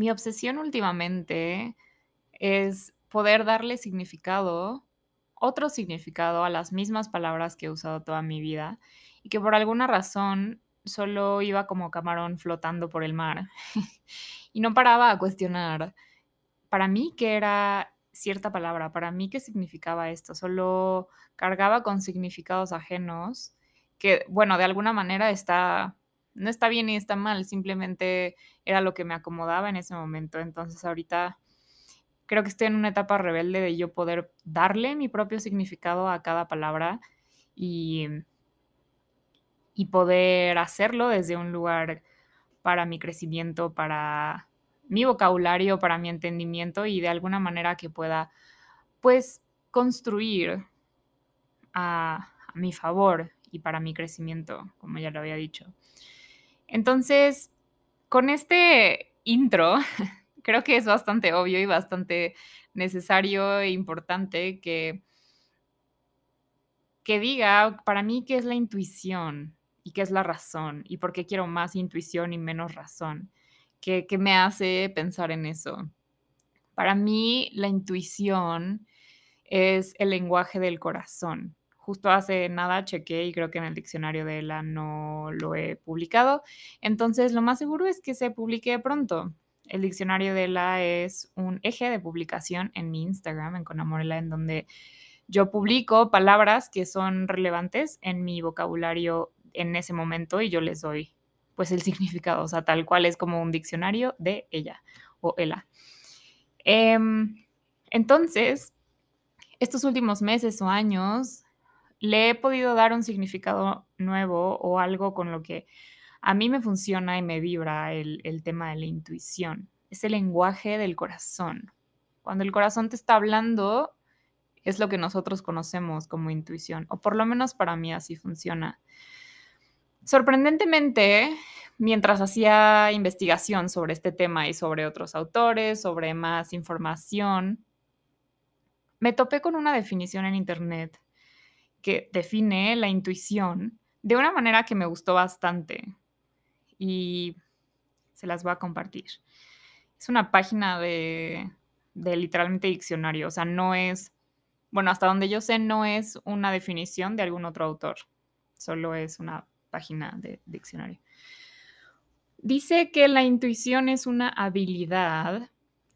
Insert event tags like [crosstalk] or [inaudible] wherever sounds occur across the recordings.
Mi obsesión últimamente es poder darle significado, otro significado a las mismas palabras que he usado toda mi vida y que por alguna razón solo iba como camarón flotando por el mar [laughs] y no paraba a cuestionar para mí qué era cierta palabra, para mí qué significaba esto, solo cargaba con significados ajenos que, bueno, de alguna manera está no está bien ni está mal, simplemente era lo que me acomodaba en ese momento. Entonces ahorita creo que estoy en una etapa rebelde de yo poder darle mi propio significado a cada palabra y, y poder hacerlo desde un lugar para mi crecimiento, para mi vocabulario, para mi entendimiento y de alguna manera que pueda, pues, construir a, a mi favor y para mi crecimiento, como ya lo había dicho. Entonces, con este intro, [laughs] creo que es bastante obvio y bastante necesario e importante que, que diga para mí qué es la intuición y qué es la razón y por qué quiero más intuición y menos razón. ¿Qué, qué me hace pensar en eso? Para mí, la intuición es el lenguaje del corazón justo hace nada chequé y creo que en el diccionario de ELA no lo he publicado. Entonces, lo más seguro es que se publique pronto. El diccionario de ELA es un eje de publicación en mi Instagram, en Conamorela, en donde yo publico palabras que son relevantes en mi vocabulario en ese momento y yo les doy pues el [laughs] significado, o sea, tal cual es como un diccionario de ella o ELA. Em, entonces, estos últimos meses o años le he podido dar un significado nuevo o algo con lo que a mí me funciona y me vibra el, tema de la intuición. Es el lenguaje del corazón. Cuando el corazón te está hablando, es lo que nosotros conocemos como intuición, o por lo menos para mí así funciona. Sorprendentemente, mientras hacía investigación sobre este tema y sobre otros autores, sobre más información, me topé con una definición en Internet que define la intuición de una manera que me gustó bastante y se las voy a compartir. Es una página de, literalmente diccionario, o sea, no es, bueno, hasta donde yo sé, no es una definición de algún otro autor, solo es una página de diccionario. Dice que la intuición es una habilidad.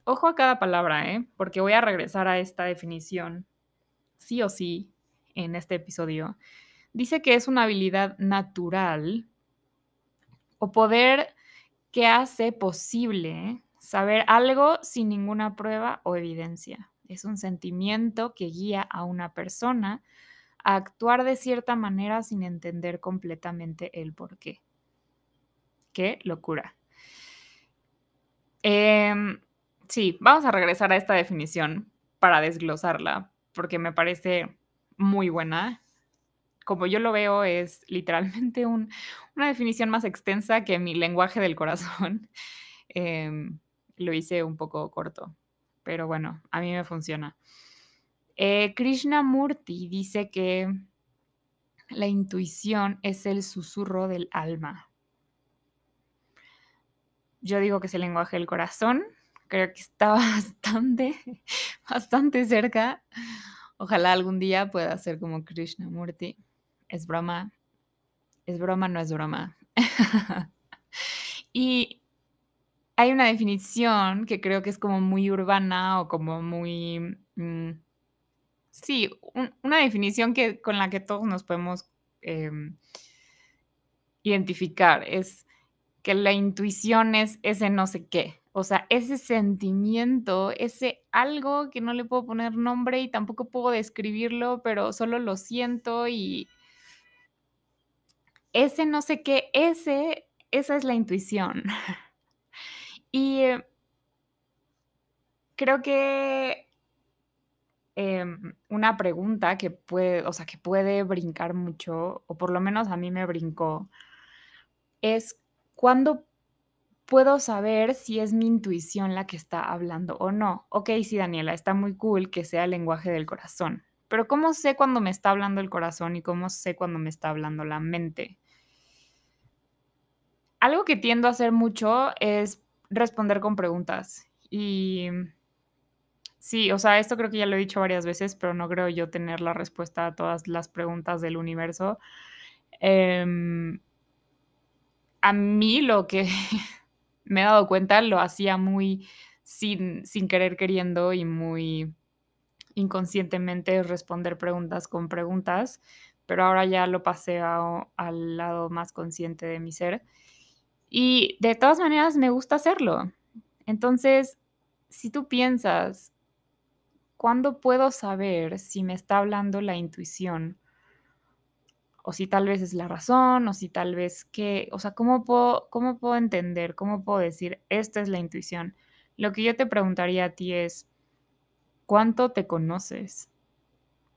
Ojo a cada palabra, ¿eh? porque voy a regresar a esta definición, sí o sí, en este episodio, dice que es una habilidad natural o poder que hace posible saber algo sin ninguna prueba o evidencia. Es un sentimiento que guía a una persona a actuar de cierta manera sin entender completamente el por qué. Qué locura. Em, sí, vamos a regresar a esta definición para desglosarla, porque me parece muy buena. Como yo lo veo, es literalmente una definición más extensa que mi lenguaje del corazón. [laughs] Em, lo hice un poco corto, pero bueno, a mí me funciona. Eh, Krishnamurti dice que la intuición es el susurro del alma. Yo digo que es el lenguaje del corazón. Creo que está [laughs] bastante, bastante cerca. Ojalá algún día pueda ser como Krishnamurti. Es broma. Es broma, no es broma. [laughs] y hay una definición que creo que es como muy urbana o como muy... Mm, sí, una definición que, con la que todos nos podemos em, identificar. Es que la intuición es ese no sé qué. O sea, ese sentimiento, ese algo que no le puedo poner nombre y tampoco puedo describirlo, pero solo lo siento y ese no sé qué, ese, esa es la intuición. [laughs] y eh, creo que em, una pregunta que puede, o sea, que puede brincar mucho, o por lo menos a mí me brincó, es cuándo puedo saber si es mi intuición la que está hablando o no. Ok, sí, Daniela, está muy cool que sea el lenguaje del corazón, pero ¿cómo sé cuando me está hablando el corazón y cómo sé cuando me está hablando la mente? Algo que tiendo a hacer mucho es responder con preguntas. Y sí, o sea, esto creo que ya lo he dicho varias veces, pero no creo yo tener la respuesta a todas las preguntas del universo. Em, a mí lo que [laughs] me he dado cuenta lo hacía muy sin, sin querer queriendo y muy inconscientemente responder preguntas con preguntas, pero ahora ya lo pasé al lado más consciente de mi ser. Y de todas maneras me gusta hacerlo. Entonces, si tú piensas, ¿cuándo puedo saber si me está hablando la intuición? O si tal vez es la razón, o si tal vez qué, o sea, ¿cómo puedo, cómo puedo entender, cómo puedo decir, esto es la intuición? Lo que yo te preguntaría a ti es, ¿cuánto te conoces?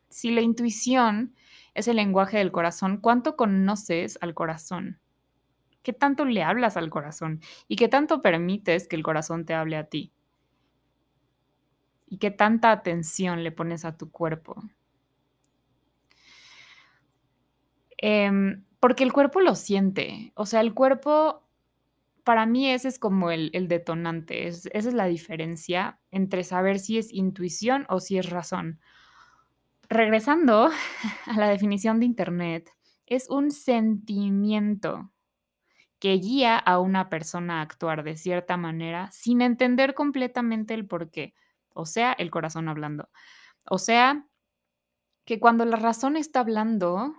Si la intuición es el lenguaje del corazón, ¿cuánto conoces al corazón? ¿Qué tanto le hablas al corazón? ¿Y qué tanto permites que el corazón te hable a ti? ¿Y qué tanta atención le pones a tu cuerpo? Em, porque el cuerpo lo siente. O sea, el cuerpo, para mí ese es como el, detonante. esa es la diferencia entre saber si es intuición o si es razón. Regresando [laughs] a la definición de Internet, es un sentimiento que guía a una persona a actuar de cierta manera sin entender completamente el por qué. O sea, el corazón hablando. O sea, que cuando la razón está hablando,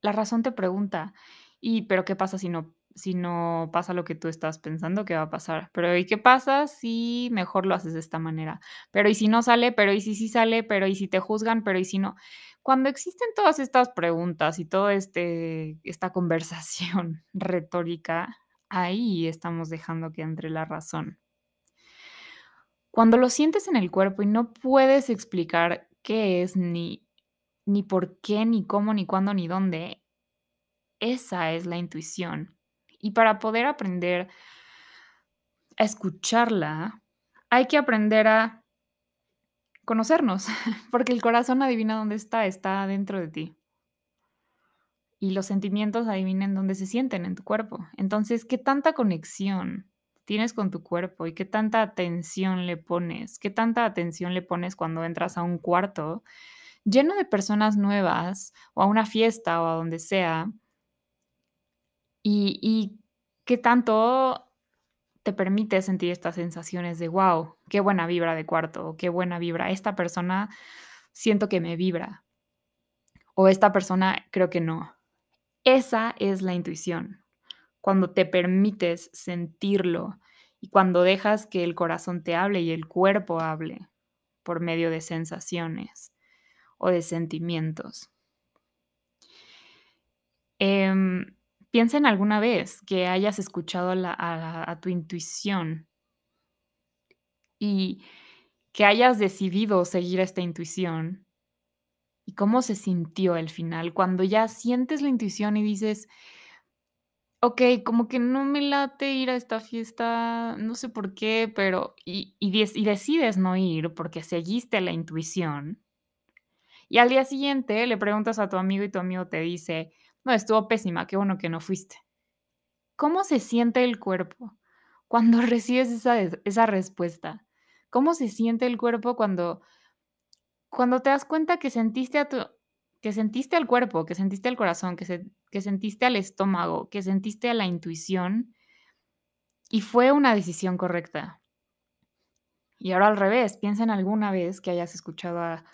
la razón te pregunta, ¿y pero qué pasa si no si no pasa lo que tú estás pensando que va a pasar? Pero ¿y qué pasa si mejor lo haces de esta manera? Pero ¿y si no sale? Pero ¿y si sí sale? Pero ¿y si te juzgan? Pero ¿y si no? Cuando existen todas estas preguntas y toda este esta [laughs] conversación retórica, ahí estamos dejando que entre la razón. Cuando lo sientes en el cuerpo y no puedes explicar qué es ni ni por qué, ni cómo, ni cuándo, ni dónde. Esa es la intuición. Y para poder aprender a escucharla, hay que aprender a conocernos, [laughs] porque el corazón adivina dónde está, está dentro de ti. Y los sentimientos adivinen dónde se sienten en tu cuerpo. Entonces, ¿qué tanta conexión tienes con tu cuerpo y qué tanta atención le pones? ¿Qué tanta atención le pones cuando entras a un cuarto lleno de personas nuevas o a una fiesta o a donde sea, y, qué tanto te permite sentir estas sensaciones de, wow, qué buena vibra de cuarto, qué buena vibra, esta persona siento que me vibra, o esta persona creo que no. Esa es la intuición, cuando te permites sentirlo y cuando dejas que el corazón te hable y el cuerpo hable por medio de sensaciones o de sentimientos. Em, piensa en alguna vez que hayas escuchado a, tu intuición y que hayas decidido seguir esta intuición y cómo se sintió el final cuando ya sientes la intuición y dices, ok, como que no me late ir a esta fiesta, no sé por qué, pero y decides no ir porque seguiste la intuición y al día siguiente le preguntas a tu amigo y tu amigo te dice, no, estuvo pésima, qué bueno que no fuiste. ¿Cómo se siente el cuerpo cuando [laughs] recibes esa, esa respuesta? ¿Cómo se siente el cuerpo cuando, cuando te das cuenta que sentiste a tu, que sentiste al cuerpo, que sentiste al corazón, que, se, que sentiste al estómago, que sentiste a la intuición y fue una decisión correcta? Y ahora al revés, piensa en alguna vez que hayas escuchado a,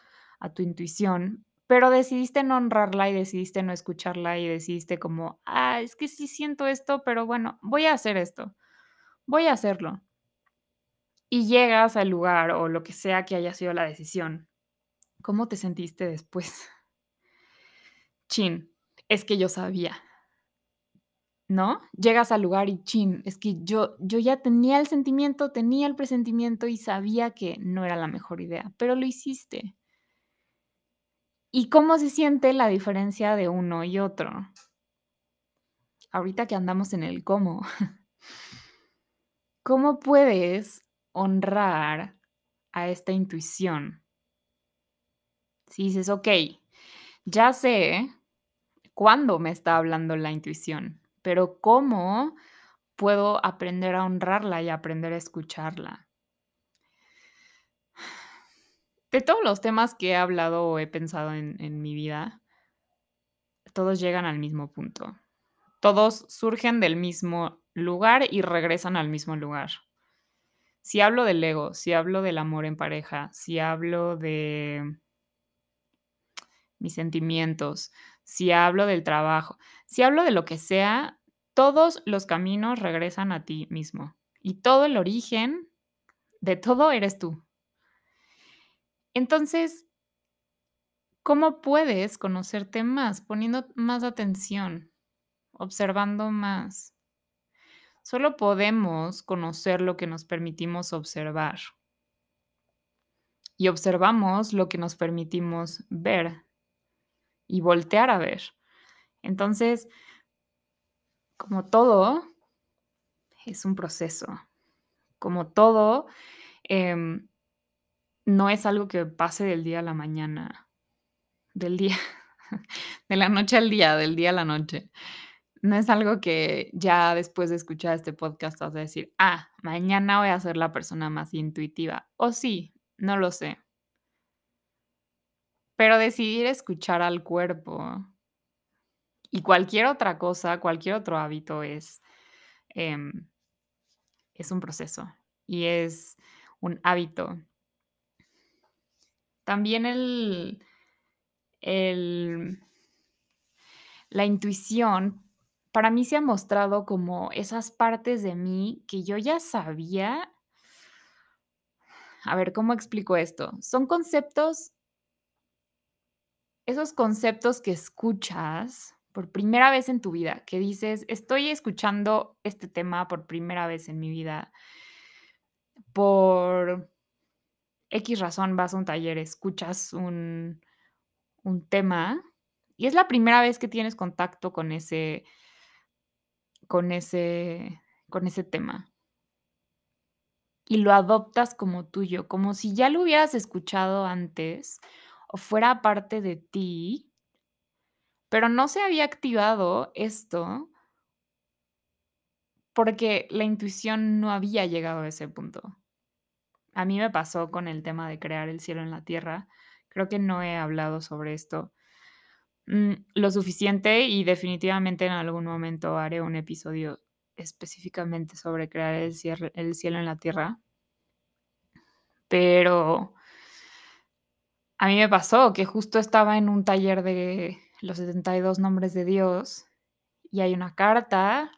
a tu intuición, pero decidiste no honrarla y decidiste no escucharla y decidiste como, ah, es que sí siento esto, pero bueno, voy a hacer esto, voy a hacerlo. Y llegas al lugar o lo que sea que haya sido la decisión. ¿Cómo te sentiste después? [laughs] Chin, es que yo sabía. ¿No? Llegas al lugar y chin, es que yo, yo ya tenía el sentimiento, tenía el presentimiento y sabía que no era la mejor idea, pero lo hiciste. ¿Y cómo se siente la diferencia de uno y otro? Ahorita que andamos en el cómo, [laughs] ¿cómo puedes honrar a esta intuición? Si dices, ok, ya sé cuándo me está hablando la intuición, pero ¿cómo puedo aprender a honrarla y aprender a escucharla. De todos los temas que he hablado o he pensado en, mi vida, todos llegan al mismo punto. Todos surgen del mismo lugar y regresan al mismo lugar. Si hablo del ego, si hablo del amor en pareja, si hablo de mis sentimientos, si hablo del trabajo, si hablo de lo que sea, todos los caminos regresan a ti mismo. Y todo el origen de todo eres tú. Entonces, ¿cómo puedes conocerte más? Poniendo más atención, observando más. Solo podemos conocer lo que nos permitimos observar. Y observamos lo que nos permitimos ver y voltear a ver. Entonces, como todo, es un proceso. Como todo, em, no es algo que pase del día a la mañana, del día, [laughs] de la noche al día, del día a la noche. No es algo que ya después de escuchar este podcast vas a decir, ah, mañana voy a ser la persona más intuitiva. O sí, no lo sé. Pero decidir escuchar al cuerpo y cualquier otra cosa, cualquier otro hábito es, em, es un proceso y es un hábito. También el, el, la intuición para mí se ha mostrado como esas partes de mí que yo ya sabía. A ver, ¿cómo explico esto? Son conceptos, esos conceptos que escuchas por primera vez en tu vida, que dices, estoy escuchando este tema por primera vez en mi vida, por X razón vas a un taller, escuchas un, un tema y es la primera vez que tienes contacto con ese, con ese, con ese tema. Y lo adoptas como tuyo, como si ya lo hubieras escuchado antes o fuera parte de ti, pero no se había activado esto porque la intuición no había llegado a ese punto. A mí me pasó con el tema de crear el cielo en la tierra. Creo que no he hablado sobre esto mm, lo suficiente y definitivamente en algún momento haré un episodio específicamente sobre crear el, el cielo en la tierra. Pero a mí me pasó que justo estaba en un taller de los 72 nombres de Dios y hay una carta,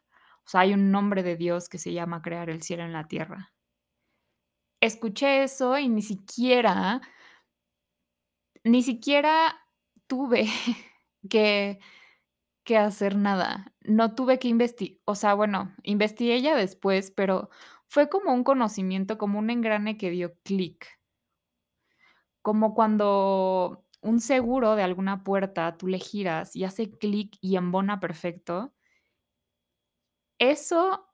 o sea, hay un nombre de Dios que se llama crear el cielo en la tierra. Escuché eso y ni siquiera, ni siquiera tuve [laughs] que, que hacer nada. No tuve que investigar, o sea, bueno, investigué ya después, pero fue como un conocimiento, como un engrane que dio clic. Como cuando un seguro de alguna puerta tú le giras y hace clic y embona perfecto. Eso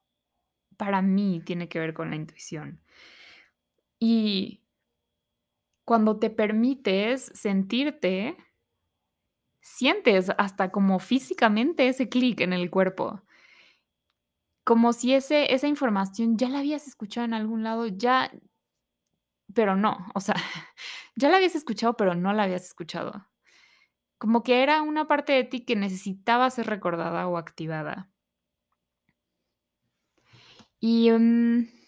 para mí tiene que ver con la intuición. Y cuando te permites sentirte, sientes hasta como físicamente ese clic en el cuerpo. Como si ese, esa información ya la habías escuchado en algún lado, ya, pero no, o sea, [laughs] ya la habías escuchado, pero no la habías escuchado. Como que era una parte de ti que necesitaba ser recordada o activada. Y mm,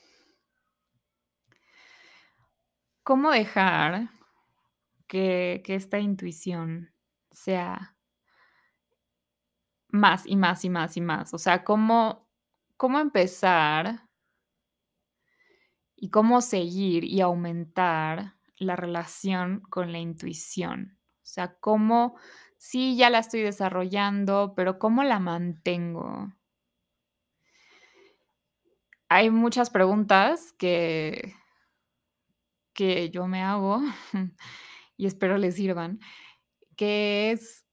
cómo dejar que, que esta intuición sea más y más y más y más. O sea, cómo, cómo empezar y cómo seguir y aumentar la relación con la intuición. O sea, cómo, sí, ya la estoy desarrollando, pero cómo la mantengo. Hay muchas preguntas que, que yo me hago [laughs] y espero les sirvan que es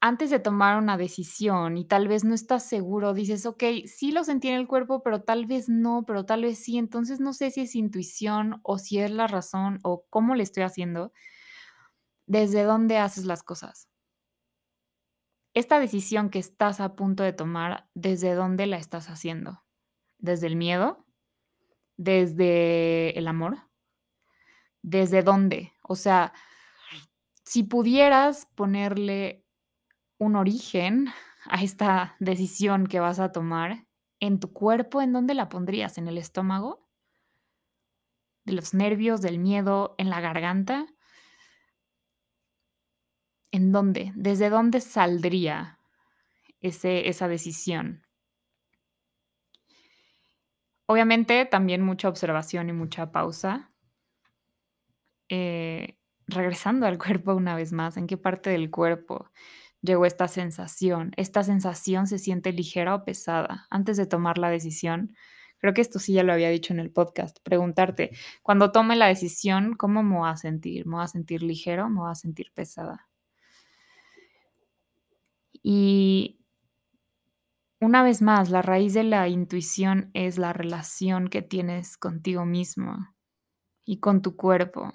antes de tomar una decisión y tal vez no estás seguro, dices, ok, sí lo sentí en el cuerpo, pero tal vez no, pero tal vez sí, entonces no sé si es intuición o si es la razón o cómo le estoy haciendo, desde dónde haces las cosas. Esta decisión que estás a punto de tomar, ¿desde dónde la estás haciendo? ¿Desde el miedo? ¿Desde el amor? ¿Desde dónde? O sea, si pudieras ponerle un origen a esta decisión que vas a tomar, en tu cuerpo, ¿en dónde la pondrías? ¿En el estómago? ¿De los nervios, del miedo, en la garganta? ¿En dónde? ¿Desde dónde saldría ese esa decisión? Obviamente, también mucha observación y mucha pausa. Eh, regresando al cuerpo una vez más, ¿en qué parte del cuerpo llegó esta sensación? ¿Esta sensación se siente ligera o pesada? Antes de tomar la decisión, creo que esto sí ya lo había dicho en el podcast, preguntarte, cuando tome la decisión, ¿cómo me voy a sentir? ¿Me voy a sentir ligero? ¿Me voy a sentir pesada? Y una vez más, la raíz de la intuición es la relación que tienes contigo mismo y con tu cuerpo.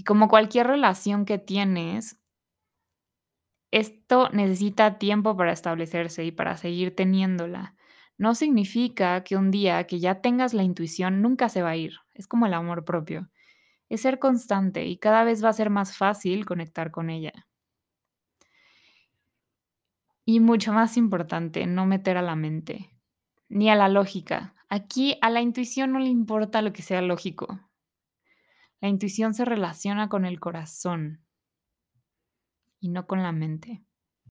Y como cualquier relación que tienes, esto necesita tiempo para establecerse y para seguir teniéndola. No significa que un día que ya tengas la intuición nunca se va a ir. Es como el amor propio. Es ser constante y cada vez va a ser más fácil conectar con ella. Y mucho más importante, no meter a la mente, ni a la lógica. Aquí a la intuición no le importa lo que sea lógico. La intuición se relaciona con el corazón y no con la mente.